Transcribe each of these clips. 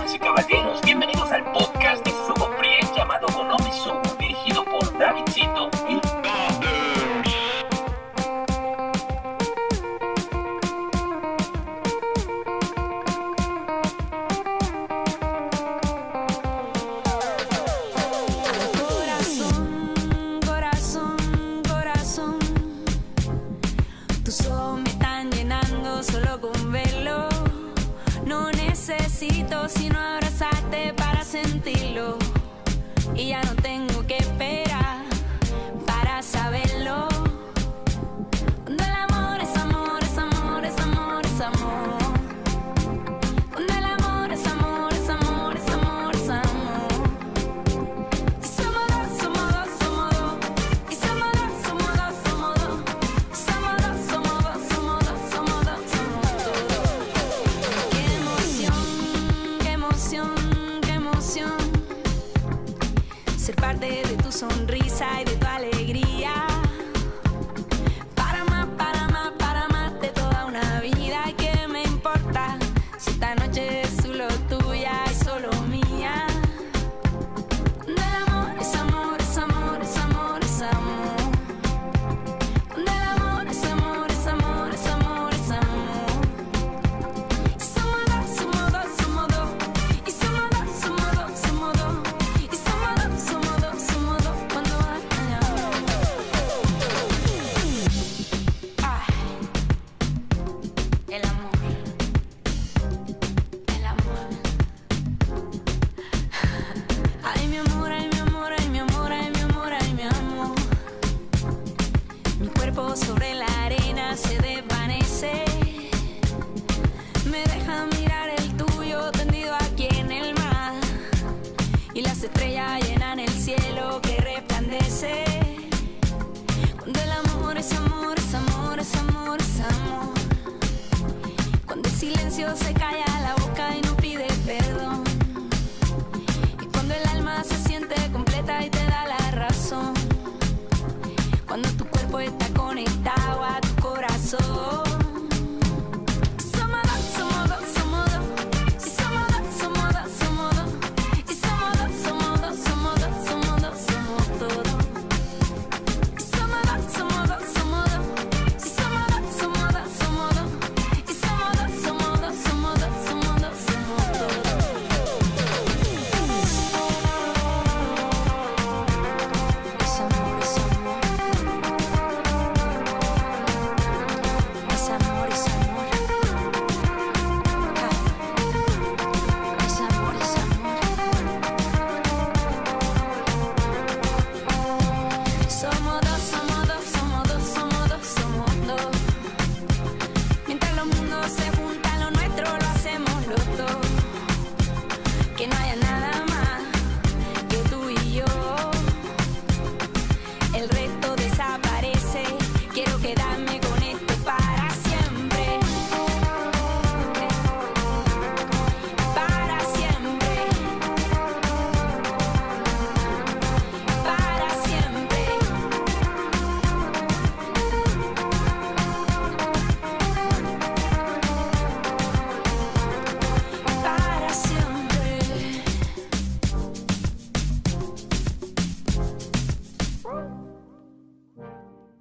Damas y caballeros,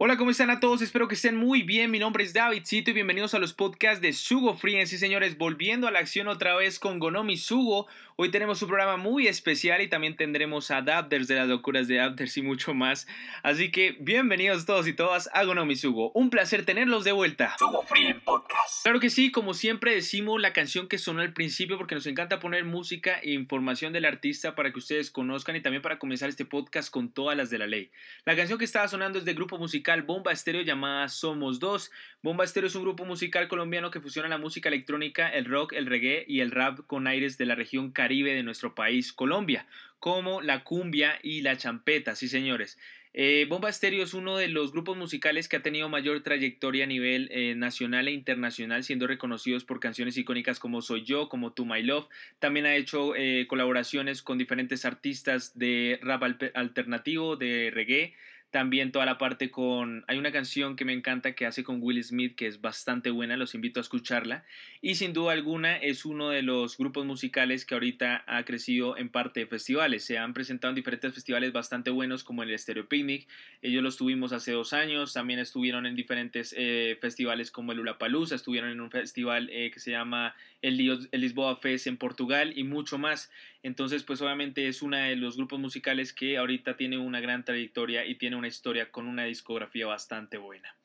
Hola, ¿cómo están a todos? Espero que estén muy bien. Mi nombre es Davidcito y bienvenidos a los podcasts de Sugo Free. Sí, señores, volviendo a la acción otra vez con Gonomi Sugo. Hoy tenemos un programa muy especial y también tendremos adapters de las locuras de adapters y mucho más. Así que bienvenidos todos y todas a Gonomi Sugo. Un placer tenerlos de vuelta. Sugo Free en Podcast. Claro que sí, como siempre decimos la canción que sonó al principio porque nos encanta poner música e información del artista para que ustedes conozcan y también para comenzar este podcast con todas las de la ley. La canción que estaba sonando es del grupo musical Bomba Estéreo llamada Somos Dos. Bomba Estéreo es un grupo musical colombiano que fusiona la música electrónica, el rock, el reggae y el rap con aires de la región caribe de nuestro país, Colombia, como la cumbia y la champeta, sí señores. Eh, Bomba Estéreo es uno de los grupos musicales que ha tenido mayor trayectoria a nivel eh, nacional e internacional, siendo reconocidos por canciones icónicas como Soy Yo, como To My Love. También ha hecho eh, colaboraciones con diferentes artistas de rap al- alternativo, de reggae, También toda la parte con... Hay una canción que me encanta que hace con Will Smith que es bastante buena, los invito a escucharla. Y sin duda alguna es uno de los grupos musicales que ahorita ha crecido en parte de festivales. Se han presentado en diferentes festivales bastante buenos como el Stereo Picnic. Ellos los tuvimos hace dos años. También estuvieron en diferentes eh, festivales como el Ulapalooza. Estuvieron en un festival eh, que se llama el, el Lisboa Fest en Portugal y mucho más. Entonces, pues obviamente es uno de los grupos musicales que ahorita tiene una gran trayectoria y tiene una historia con una discografía bastante buena.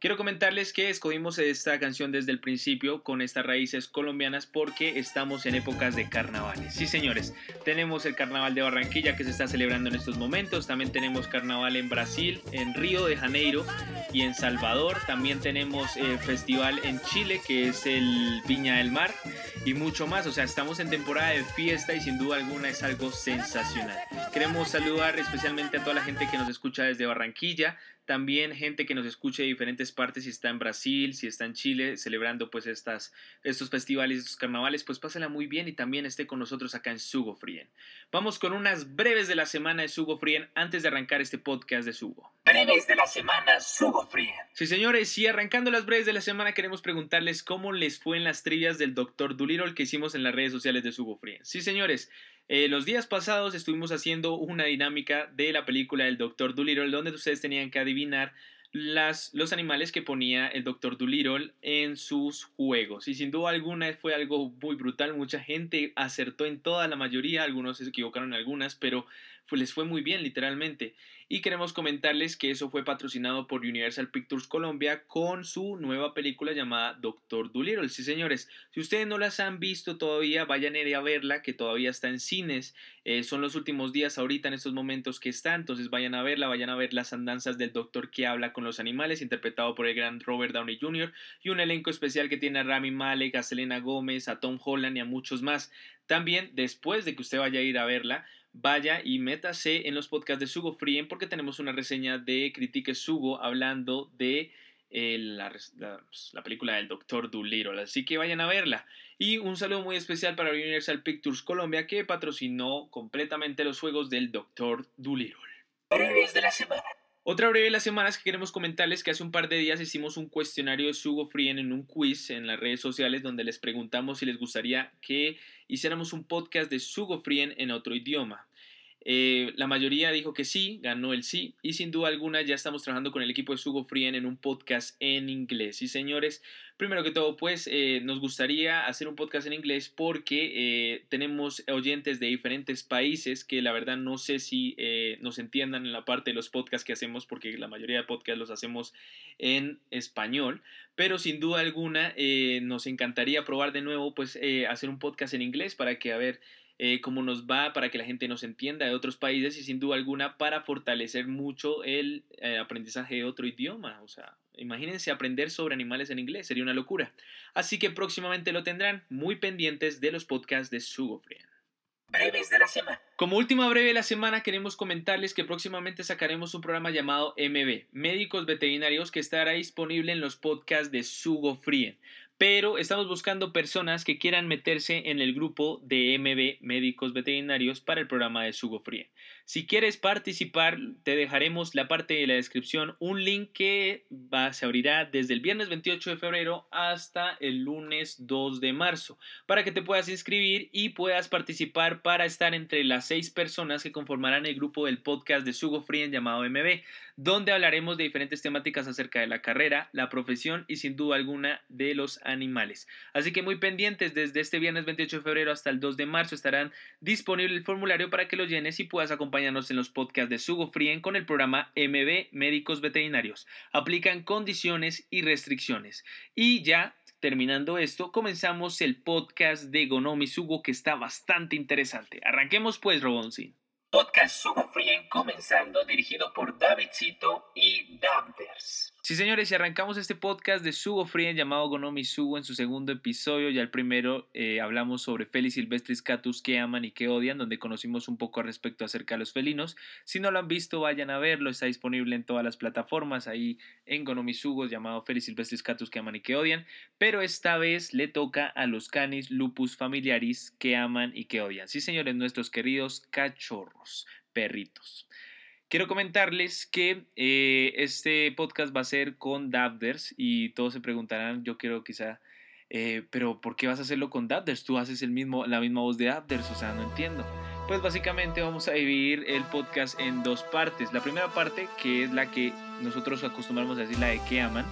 Quiero comentarles que escogimos esta canción desde el principio con estas raíces colombianas porque estamos en épocas de carnavales. Sí, señores, tenemos el carnaval de Barranquilla que se está celebrando en estos momentos. También tenemos carnaval en Brasil, en Río de Janeiro y en Salvador. También tenemos eh, festival en Chile que es el Viña del Mar y mucho más. O sea, estamos en temporada de fiesta y sin duda alguna es algo sensacional. Queremos saludar especialmente a toda la gente que nos escucha desde Barranquilla, también gente que nos escuche de diferentes partes, si está en Brasil, si está en Chile, celebrando pues estas, estos festivales, estos carnavales, pues pásala muy bien y también esté con nosotros acá en Sugo Frien. Vamos con unas breves de la semana de Sugo Frien antes de arrancar este podcast de Sugo. Breves de la semana Sugo Frien. Sí, señores, y arrancando las breves de la semana queremos preguntarles cómo les fue en las trivias del Dr. Doolittle que hicimos en las redes sociales de Sugo Frien. Sí, señores, eh, los días pasados estuvimos haciendo una dinámica de la película del Doctor Dolittle donde ustedes tenían que adivinar las, los animales que ponía el Doctor Dolittle en sus juegos. Y sin duda alguna fue algo muy brutal. Mucha gente acertó en toda la mayoría, algunos se equivocaron en algunas, pero les fue muy bien literalmente. Y queremos comentarles que eso fue patrocinado por Universal Pictures Colombia con su nueva película llamada Doctor Dolittle. Sí, señores, si ustedes no las han visto todavía, vayan a ir a verla, que todavía está en cines. Eh, son los últimos días ahorita en estos momentos que está, entonces vayan a verla, vayan a ver las andanzas del doctor que habla con los animales, interpretado por el gran Robert Downey Jr. y un elenco especial que tiene a Rami Malek, a Selena Gómez, a Tom Holland y a muchos más. También, después de que usted vaya a ir a verla, vaya y métase en los podcasts de Sugo Frien porque tenemos una reseña de Critique Sugo hablando de eh, la, pues, la, película del Doctor Dolittle. Así que vayan a verla. Y un saludo muy especial para Universal Pictures Colombia que patrocinó completamente los juegos del Doctor Dolittle. Otra breve de las semanas que queremos comentarles que hace un par de días hicimos un cuestionario de Sugo Frien en un quiz en las redes sociales donde les preguntamos si les gustaría que hiciéramos un podcast de Sugo Frien en otro idioma. Eh, la mayoría dijo que sí, ganó el sí, y sin duda alguna ya estamos trabajando con el equipo de Sugo Frien en un podcast en inglés. Y señores, primero que todo, pues eh, nos gustaría hacer un podcast en inglés porque eh, tenemos oyentes de diferentes países que la verdad no sé si nos entiendan en la parte de los podcasts que hacemos, porque la mayoría de podcasts los hacemos en español, pero sin duda alguna nos encantaría probar de nuevo, pues hacer un podcast en inglés para que a ver eh, cómo nos va para que la gente nos entienda de otros países y sin duda alguna para fortalecer mucho el eh, aprendizaje de otro idioma. O sea, imagínense aprender sobre animales en inglés, sería una locura. Así que próximamente lo tendrán muy pendientes de los podcasts de Sugofrien. Breves de la semana. Como última breve de la semana queremos comentarles que próximamente sacaremos un programa llamado MB, Médicos Veterinarios, que estará disponible en los podcasts de Sugo Frien pero estamos buscando personas que quieran meterse en el grupo de MB Médicos Veterinarios para el programa de Sugo Free. Si quieres participar, te dejaremos la parte de la descripción un link que va, se abrirá desde el viernes 28 de febrero hasta el lunes 2 de marzo para que te puedas inscribir y puedas participar para estar entre las seis personas que conformarán el grupo del podcast de Sugo Free llamado MB, donde hablaremos de diferentes temáticas acerca de la carrera, la profesión y sin duda alguna de los animales. Así que muy pendientes, desde este viernes 28 de febrero hasta el 2 de marzo estarán disponible el formulario para que lo llenes y puedas acompañarnos en los podcasts de Sugo Frien con el programa MB Médicos Veterinarios. Aplican condiciones y restricciones. Y ya terminando esto, comenzamos el podcast de Gonomi Sugo que está bastante interesante. Arranquemos pues, Roboncín. Podcast Sugo Frien comenzando dirigido por Davidcito y Dampers. Sí, señores, y arrancamos este podcast de Sugo Frien llamado Gonomi Sugo en su segundo episodio. Ya el primero eh, hablamos sobre Felis silvestris catus que aman y que odian, donde conocimos un poco al respecto acerca de los felinos. Si no lo han visto, vayan a verlo. Está disponible en todas las plataformas, ahí en Gonomi Sugo, llamado Felis silvestris catus que aman y que odian. Pero esta vez le toca a los canis lupus familiaris que aman y que odian. Sí, señores, nuestros queridos cachorros, perritos. Quiero comentarles que eh, este podcast va a ser con Dabders y todos se preguntarán, yo quiero quizá, eh, pero ¿por qué vas a hacerlo con Dabders? Tú haces el mismo, la misma voz de Dabders, o sea, no entiendo. Pues básicamente vamos a dividir el podcast en dos partes. La primera parte, que es la que nosotros acostumbramos a decir, la de que aman,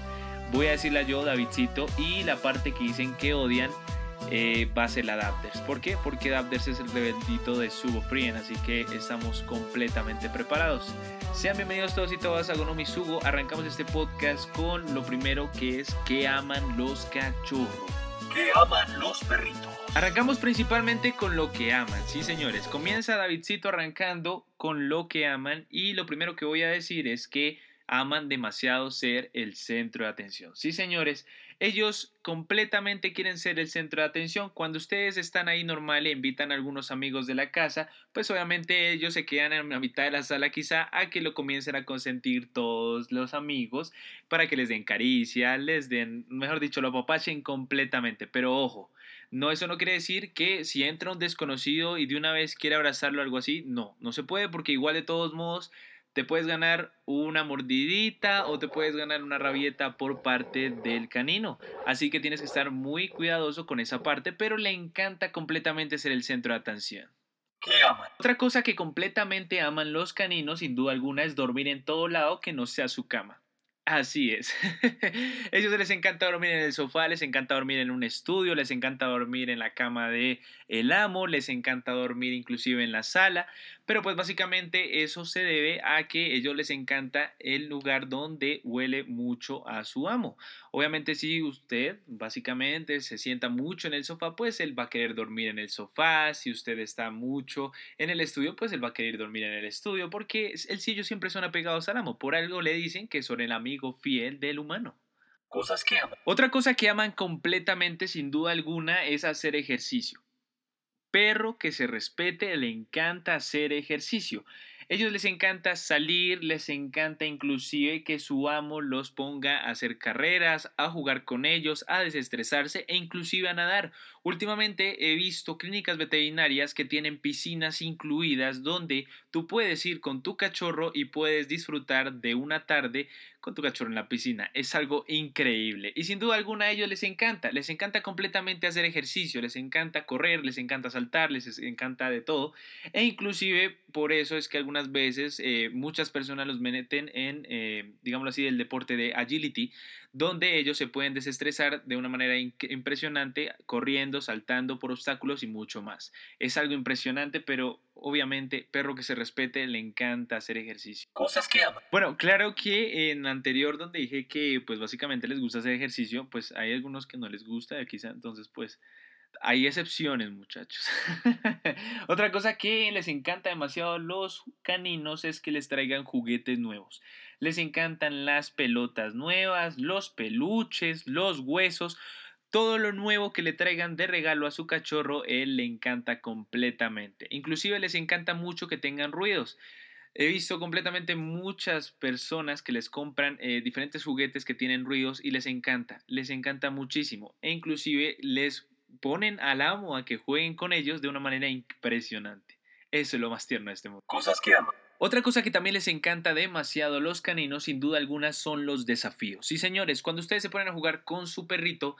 voy a decirla yo, Davidcito, y la parte que dicen que odian eh, va a ser la Dabders. ¿Por qué? Porque Dabders es el rebeldito de Subo Frien, así que estamos completamente preparados. Sean bienvenidos todos y todas a Gonomi Sugo. Arrancamos este podcast con lo primero que es que aman los cachorros. Que aman los perritos. Arrancamos principalmente con lo que aman, sí señores. Comienza Davidcito arrancando con lo que aman y lo primero que voy a decir es que aman demasiado ser el centro de atención. Sí señores, ellos completamente quieren ser el centro de atención. Cuando ustedes están ahí normal e invitan a algunos amigos de la casa, pues obviamente ellos se quedan en la mitad de la sala quizá a que lo comiencen a consentir todos los amigos para que les den caricia, les den, mejor dicho, lo apapachen completamente. Pero ojo, no, eso no quiere decir que si entra un desconocido y de una vez quiere abrazarlo o algo así, no, no se puede porque igual de todos modos te puedes ganar una mordidita o te puedes ganar una rabieta por parte del canino. Así que tienes que estar muy cuidadoso con esa parte, pero le encanta completamente ser el centro de atención. Otra cosa que completamente aman los caninos, sin duda alguna, es dormir en todo lado que no sea su cama. Así es. Ellos les encanta dormir en el sofá, les encanta dormir en un estudio, les encanta dormir en la cama de el amo, les encanta dormir inclusive en la sala, pero pues básicamente eso se debe a que ellos les encanta el lugar donde huele mucho a su amo. Obviamente si usted básicamente se sienta mucho en el sofá, pues él va a querer dormir en el sofá, si usted está mucho en el estudio, pues él va a querer dormir en el estudio, porque el sillo siempre son apegados al amo, por algo le dicen que son el amigo fiel del humano. Cosas que aman. Otra cosa que aman completamente, sin duda alguna, es hacer ejercicio. Perro que se respete le encanta hacer ejercicio. Ellos les encanta salir, les encanta inclusive que su amo los ponga a hacer carreras, a jugar con ellos, a desestresarse e inclusive a nadar. Últimamente he visto clínicas veterinarias que tienen piscinas incluidas donde tú puedes ir con tu cachorro y puedes disfrutar de una tarde con tu cachorro en la piscina. Es algo increíble. Y sin duda alguna a ellos les encanta. Les encanta completamente hacer ejercicio. Les encanta correr, les encanta saltar, les encanta de todo. E inclusive por eso es que algunas veces eh, muchas personas los meten en, eh, digámoslo así, el deporte de agility, donde ellos se pueden desestresar de una manera impresionante, corriendo, saltando por obstáculos y mucho más. Es algo impresionante, pero obviamente, perro que se respete, le encanta hacer ejercicio. Cosas que ama. Bueno, claro que en anterior donde dije que pues básicamente les gusta hacer ejercicio, pues hay algunos que no les gusta, quizá entonces pues hay excepciones, muchachos. Otra cosa que les encanta demasiado a los caninos es que les traigan juguetes nuevos. Les encantan las pelotas nuevas, los peluches, los huesos. Todo lo nuevo que le traigan de regalo a su cachorro, él le encanta completamente. Inclusive les encanta mucho que tengan ruidos. He visto completamente muchas personas que les compran eh, diferentes juguetes que tienen ruidos y les encanta, les encanta muchísimo. E inclusive les ponen al amo a que jueguen con ellos de una manera impresionante. Eso es lo más tierno de este mundo. Cosas que aman. Otra cosa que también les encanta demasiado a los caninos, sin duda alguna, son los desafíos. Sí, señores, cuando ustedes se ponen a jugar con su perrito,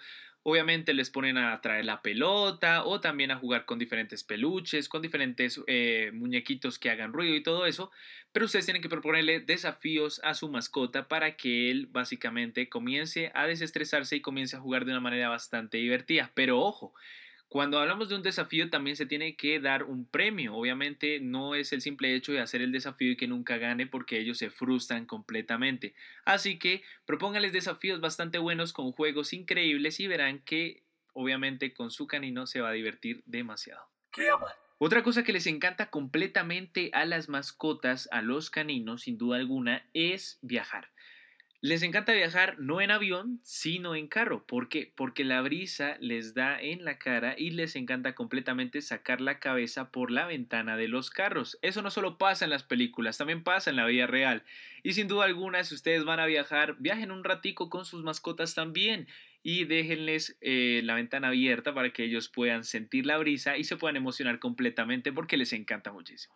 Obviamente les ponen a traer la pelota o también a jugar con diferentes peluches, con diferentes eh, muñequitos que hagan ruido y todo eso, pero ustedes tienen que proponerle desafíos a su mascota para que él básicamente comience a desestresarse y comience a jugar de una manera bastante divertida. Pero ojo, cuando hablamos de un desafío también se tiene que dar un premio. Obviamente no es el simple hecho de hacer el desafío y que nunca gane porque ellos se frustran completamente. Así que propóngales desafíos bastante buenos con juegos increíbles y verán que obviamente con su canino se va a divertir demasiado. Otra cosa que les encanta completamente a las mascotas, a los caninos, sin duda alguna, es viajar. Les encanta viajar no en avión, sino en carro. ¿Por qué? Porque la brisa les da en la cara y les encanta completamente sacar la cabeza por la ventana de los carros. Eso no solo pasa en las películas, también pasa en la vida real. Y sin duda alguna, si ustedes van a viajar, viajen un ratico con sus mascotas también y déjenles eh, la ventana abierta para que ellos puedan sentir la brisa y se puedan emocionar completamente porque les encanta muchísimo.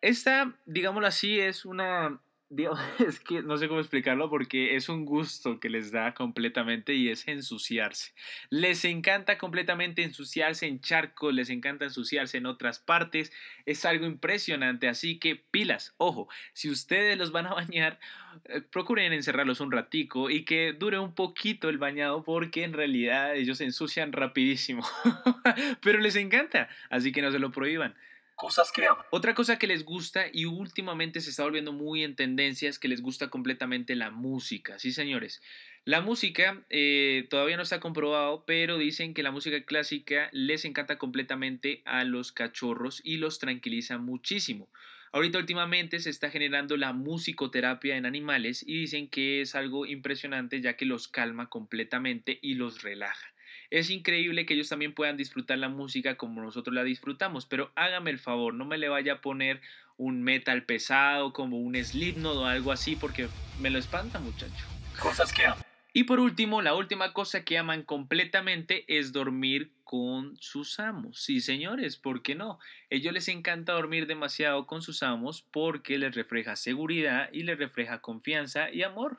Esta, digámoslo así, es una es que no sé cómo explicarlo porque es un gusto que les da completamente y es ensuciarse. Les encanta completamente ensuciarse en charcos, les encanta ensuciarse en otras partes. Es algo impresionante, así que pilas, ojo, si ustedes los van a bañar, eh, procuren encerrarlos un ratico y que dure un poquito el bañado porque en realidad ellos ensucian rapidísimo. Pero les encanta, así que no se lo prohíban cosas que. Otra cosa que les gusta y últimamente se está volviendo muy en tendencia es que les gusta completamente la música. Sí, señores. La música eh, todavía no está comprobado, pero dicen que la música clásica les encanta completamente a los cachorros y los tranquiliza muchísimo. Ahorita últimamente se está generando la musicoterapia en animales y dicen que es algo impresionante ya que los calma completamente y los relaja. Es increíble que ellos también puedan disfrutar la música como nosotros la disfrutamos, pero hágame el favor, no me le vaya a poner un metal pesado como un Slipknot o algo así porque me lo espanta, muchacho. Cosas que aman. Y por último, la última cosa que aman completamente es dormir con sus amos. Sí, señores, ¿por qué no? Ellos les encanta dormir demasiado con sus amos porque les refleja seguridad y les refleja confianza y amor.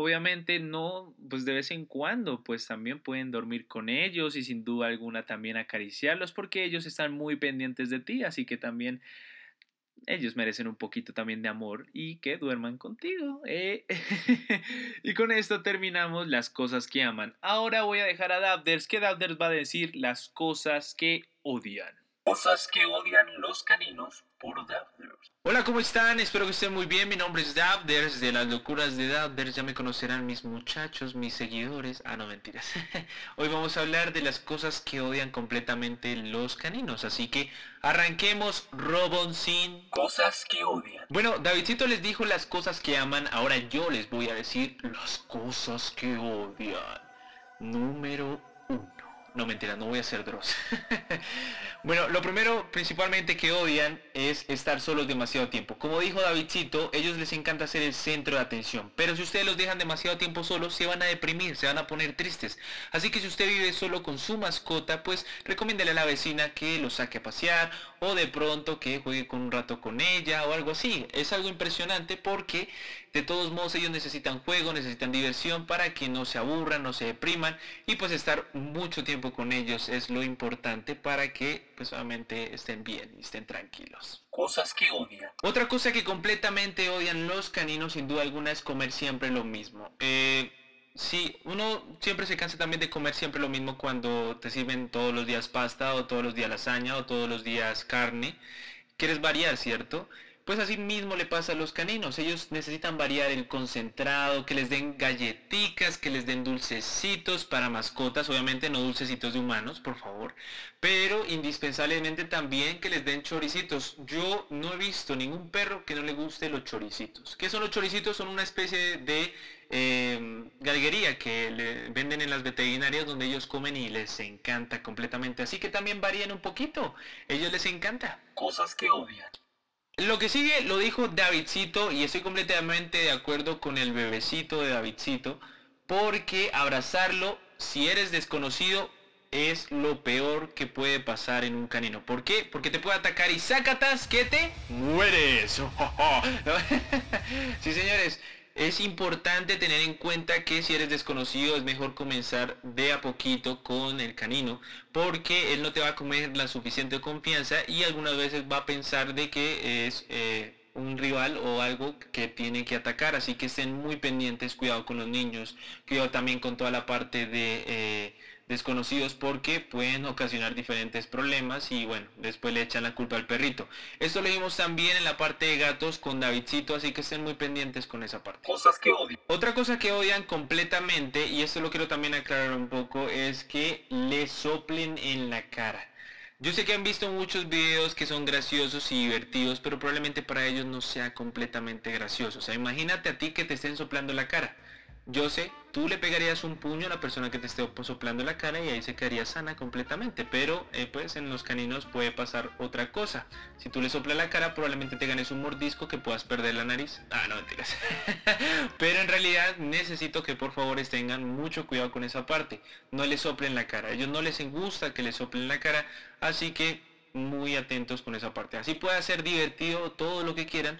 Obviamente no, pues de vez en cuando, pues también pueden dormir con ellos y sin duda alguna también acariciarlos porque ellos están muy pendientes de ti, así que también ellos merecen un poquito también de amor y que duerman contigo. ¿eh? y con esto terminamos las cosas que aman. Ahora voy a dejar a Dabders que Dabders va a decir las cosas que odian. Cosas que odian los caninos por Dabders. Hola, ¿cómo están? Espero que estén muy bien. Mi nombre es Dabders de las locuras de Dabders. Ya me conocerán mis muchachos, mis seguidores. Ah, no, mentiras. Hoy vamos a hablar de las cosas que odian completamente los caninos. Así que arranquemos Robon sin... Cosas que odian. Bueno, Davidcito les dijo las cosas que aman. Ahora yo les voy a decir las cosas que odian. Número. No, mentira, no voy a ser Dross. bueno, lo primero principalmente que odian es estar solos demasiado tiempo. Como dijo Davidcito, ellos les encanta ser el centro de atención. Pero si ustedes los dejan demasiado tiempo solos, se van a deprimir, se van a poner tristes. Así que si usted vive solo con su mascota, pues recomiéndele a la vecina que lo saque a pasear o de pronto que juegue con un rato con ella o algo así. Es algo impresionante porque de todos modos ellos necesitan juego, necesitan diversión para que no se aburran, no se depriman y pues estar mucho tiempo con ellos es lo importante para que pues obviamente estén bien y estén tranquilos. Cosas que odian. Otra cosa que completamente odian los caninos sin duda alguna es comer siempre lo mismo. Eh, Sí, uno siempre se cansa también de comer siempre lo mismo cuando te sirven todos los días pasta o todos los días lasaña o todos los días carne. Quieres variar, ¿cierto? Pues así mismo le pasa a los caninos. Ellos necesitan variar el concentrado, que les den galletitas, que les den dulcecitos para mascotas, obviamente no dulcecitos de humanos, por favor. Pero indispensablemente también que les den choricitos. Yo no he visto ningún perro que no le guste los choricitos. ¿Qué son los choricitos? Son una especie de eh, galguería que le venden en las veterinarias donde ellos comen y les encanta completamente. Así que también varían un poquito. Ellos les encanta. Cosas que odian. Lo que sigue lo dijo Davidcito y estoy completamente de acuerdo con el bebecito de Davidcito porque abrazarlo si eres desconocido es lo peor que puede pasar en un canino. ¿Por qué? Porque te puede atacar y sácatas que te mueres. sí, señores. Es importante tener en cuenta que si eres desconocido es mejor comenzar de a poquito con el canino porque él no te va a comer la suficiente confianza y algunas veces va a pensar de que es eh, un rival o algo que tiene que atacar. Así que estén muy pendientes, cuidado con los niños, cuidado también con toda la parte de... Eh, desconocidos porque pueden ocasionar diferentes problemas y bueno, después le echan la culpa al perrito. Esto lo vimos también en la parte de gatos con Davidcito, así que estén muy pendientes con esa parte. Cosas que odian. Otra cosa que odian completamente, y esto lo quiero también aclarar un poco, es que le soplen en la cara. Yo sé que han visto muchos videos que son graciosos y divertidos, pero probablemente para ellos no sea completamente gracioso. O sea, imagínate a ti que te estén soplando la cara. Yo sé, tú le pegarías un puño a la persona que te esté soplando la cara y ahí se quedaría sana completamente. Pero eh, pues en los caninos puede pasar otra cosa. Si tú le soplas la cara probablemente te ganes un mordisco que puedas perder la nariz. Ah, no mentiras. Pero en realidad necesito que por favor tengan mucho cuidado con esa parte. No le soplen la cara. A ellos no les gusta que le soplen la cara. Así que muy atentos con esa parte. Así puede ser divertido todo lo que quieran,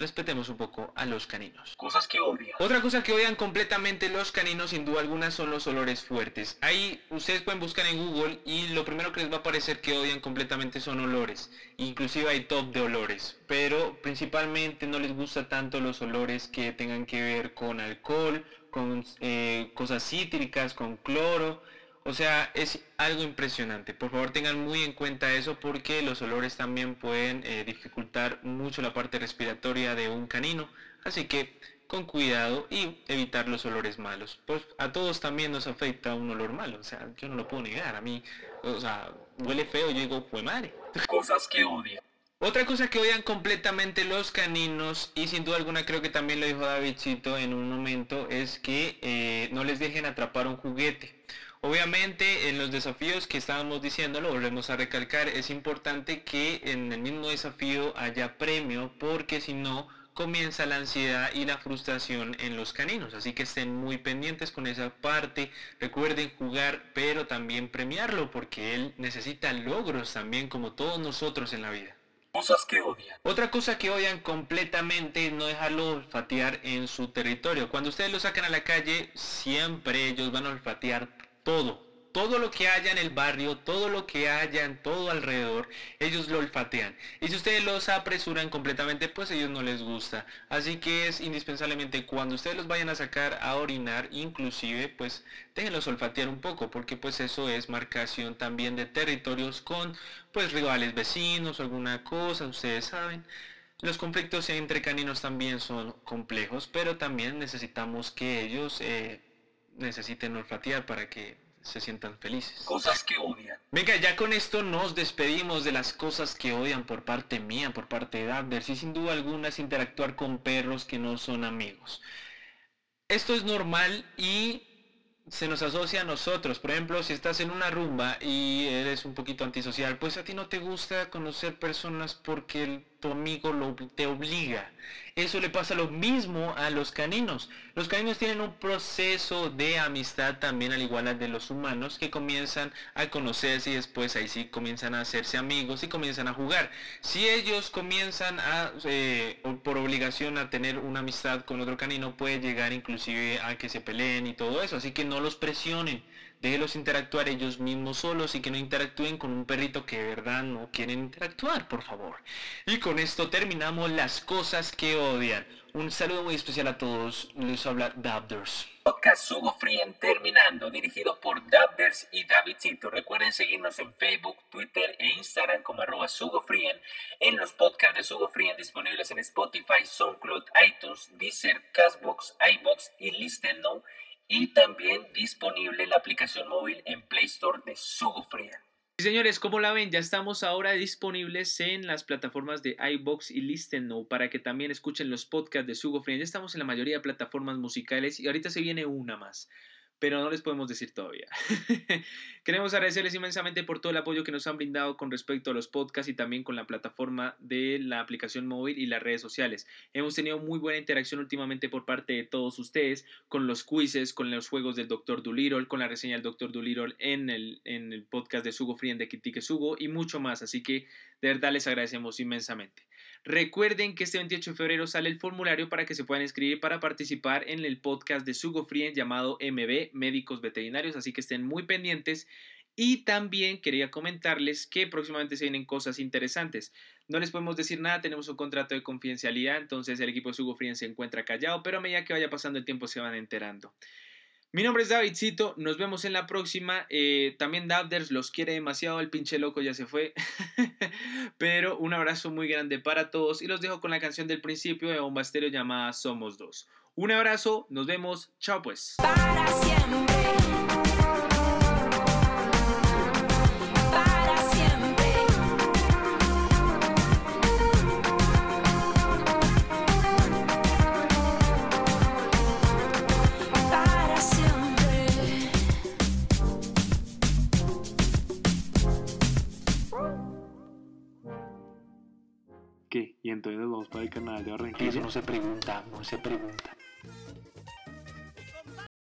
respetemos un poco a los caninos. Cosas que odian. Otra cosa que odian completamente los caninos, sin duda alguna, son los olores fuertes. Ahí ustedes pueden buscar en Google y lo primero que les va a aparecer que odian completamente son olores. Inclusive hay top de olores, pero principalmente no les gusta tanto los olores que tengan que ver con alcohol, con eh, cosas cítricas, con cloro. O sea, es algo impresionante. Por favor tengan muy en cuenta eso porque los olores también pueden eh, dificultar mucho la parte respiratoria de un canino. Así que con cuidado y evitar los olores malos. Pues a todos también nos afecta un olor malo. O sea, yo no lo puedo negar. A mí, o sea, huele feo. Yo digo, fue madre. Cosas que odian. Otra cosa que odian completamente los caninos, y sin duda alguna creo que también lo dijo Davidcito en un momento, es que eh, no les dejen atrapar un juguete. Obviamente en los desafíos que estábamos diciendo, lo volvemos a recalcar, es importante que en el mismo desafío haya premio porque si no comienza la ansiedad y la frustración en los caninos. Así que estén muy pendientes con esa parte. Recuerden jugar pero también premiarlo porque él necesita logros también como todos nosotros en la vida. Cosas que odian. Otra cosa que odian completamente es no dejarlo olfatear en su territorio. Cuando ustedes lo sacan a la calle, siempre ellos van a olfatear todo, todo lo que haya en el barrio, todo lo que haya en todo alrededor, ellos lo olfatean. Y si ustedes los apresuran completamente, pues a ellos no les gusta. Así que es indispensablemente cuando ustedes los vayan a sacar a orinar, inclusive, pues déjenlos olfatear un poco, porque pues eso es marcación también de territorios con pues rivales vecinos o alguna cosa, ustedes saben. Los conflictos entre caninos también son complejos, pero también necesitamos que ellos... Eh, necesiten olfatear para que se sientan felices. Cosas que odian. Venga, ya con esto nos despedimos de las cosas que odian por parte mía, por parte de Dabders y sin duda alguna es interactuar con perros que no son amigos. Esto es normal y se nos asocia a nosotros. Por ejemplo, si estás en una rumba y eres un poquito antisocial, pues a ti no te gusta conocer personas porque tu amigo lo, te obliga. Eso le pasa lo mismo a los caninos. Los caninos tienen un proceso de amistad también al igual al de los humanos que comienzan a conocerse y después ahí sí comienzan a hacerse amigos y comienzan a jugar. Si ellos comienzan a, eh, por obligación a tener una amistad con otro canino, puede llegar inclusive a que se peleen y todo eso. Así que no los presionen déjelos interactuar ellos mismos solos y que no interactúen con un perrito que de verdad no quieren interactuar, por favor. Y con esto terminamos las cosas que odian. Un saludo muy especial a todos. Les habla Dabders. Podcast Sugo Frien terminando, dirigido por Dabders y Davidcito. Recuerden seguirnos en Facebook, Twitter e Instagram como arroba Sugo Frien. En los podcasts de Sugo Frien disponibles en Spotify, SoundCloud, iTunes, Deezer, Castbox, iBox y Listen Now y también disponible la aplicación móvil en Play Store de Sugofría. Sí, señores, como la ven, ya estamos ahora disponibles en las plataformas de iBox y Listen Now para que también escuchen los podcasts de Sugofría. Ya estamos en la mayoría de plataformas musicales y ahorita se viene una más pero no les podemos decir todavía. Queremos agradecerles inmensamente por todo el apoyo que nos han brindado con respecto a los podcasts y también con la plataforma de la aplicación móvil y las redes sociales. Hemos tenido muy buena interacción últimamente por parte de todos ustedes con los quizzes, con los juegos del Dr. Dolittle, con la reseña del Dr. Dolittle en el, en el podcast de Sugo Frien de Kitique Sugo y mucho más. Así que de verdad les agradecemos inmensamente. Recuerden que este 28 de febrero sale el formulario para que se puedan inscribir para participar en el podcast de Sugo Frien llamado MB Médicos Veterinarios, así que estén muy pendientes. Y también quería comentarles que próximamente se vienen cosas interesantes. No les podemos decir nada, tenemos un contrato de confidencialidad, entonces el equipo de Sugo Frien se encuentra callado, pero a medida que vaya pasando el tiempo se van enterando. Mi nombre es Davidcito, nos vemos en la próxima. Eh, también Dabders los quiere demasiado, el pinche loco ya se fue. Pero un abrazo muy grande para todos y los dejo con la canción del principio de Bomba Estéreo llamada Somos Dos. Un abrazo, nos vemos, chao pues. Para siempre. Y entonces vamos para el canal de Barranquilla. Eso no se pregunta, no se pregunta.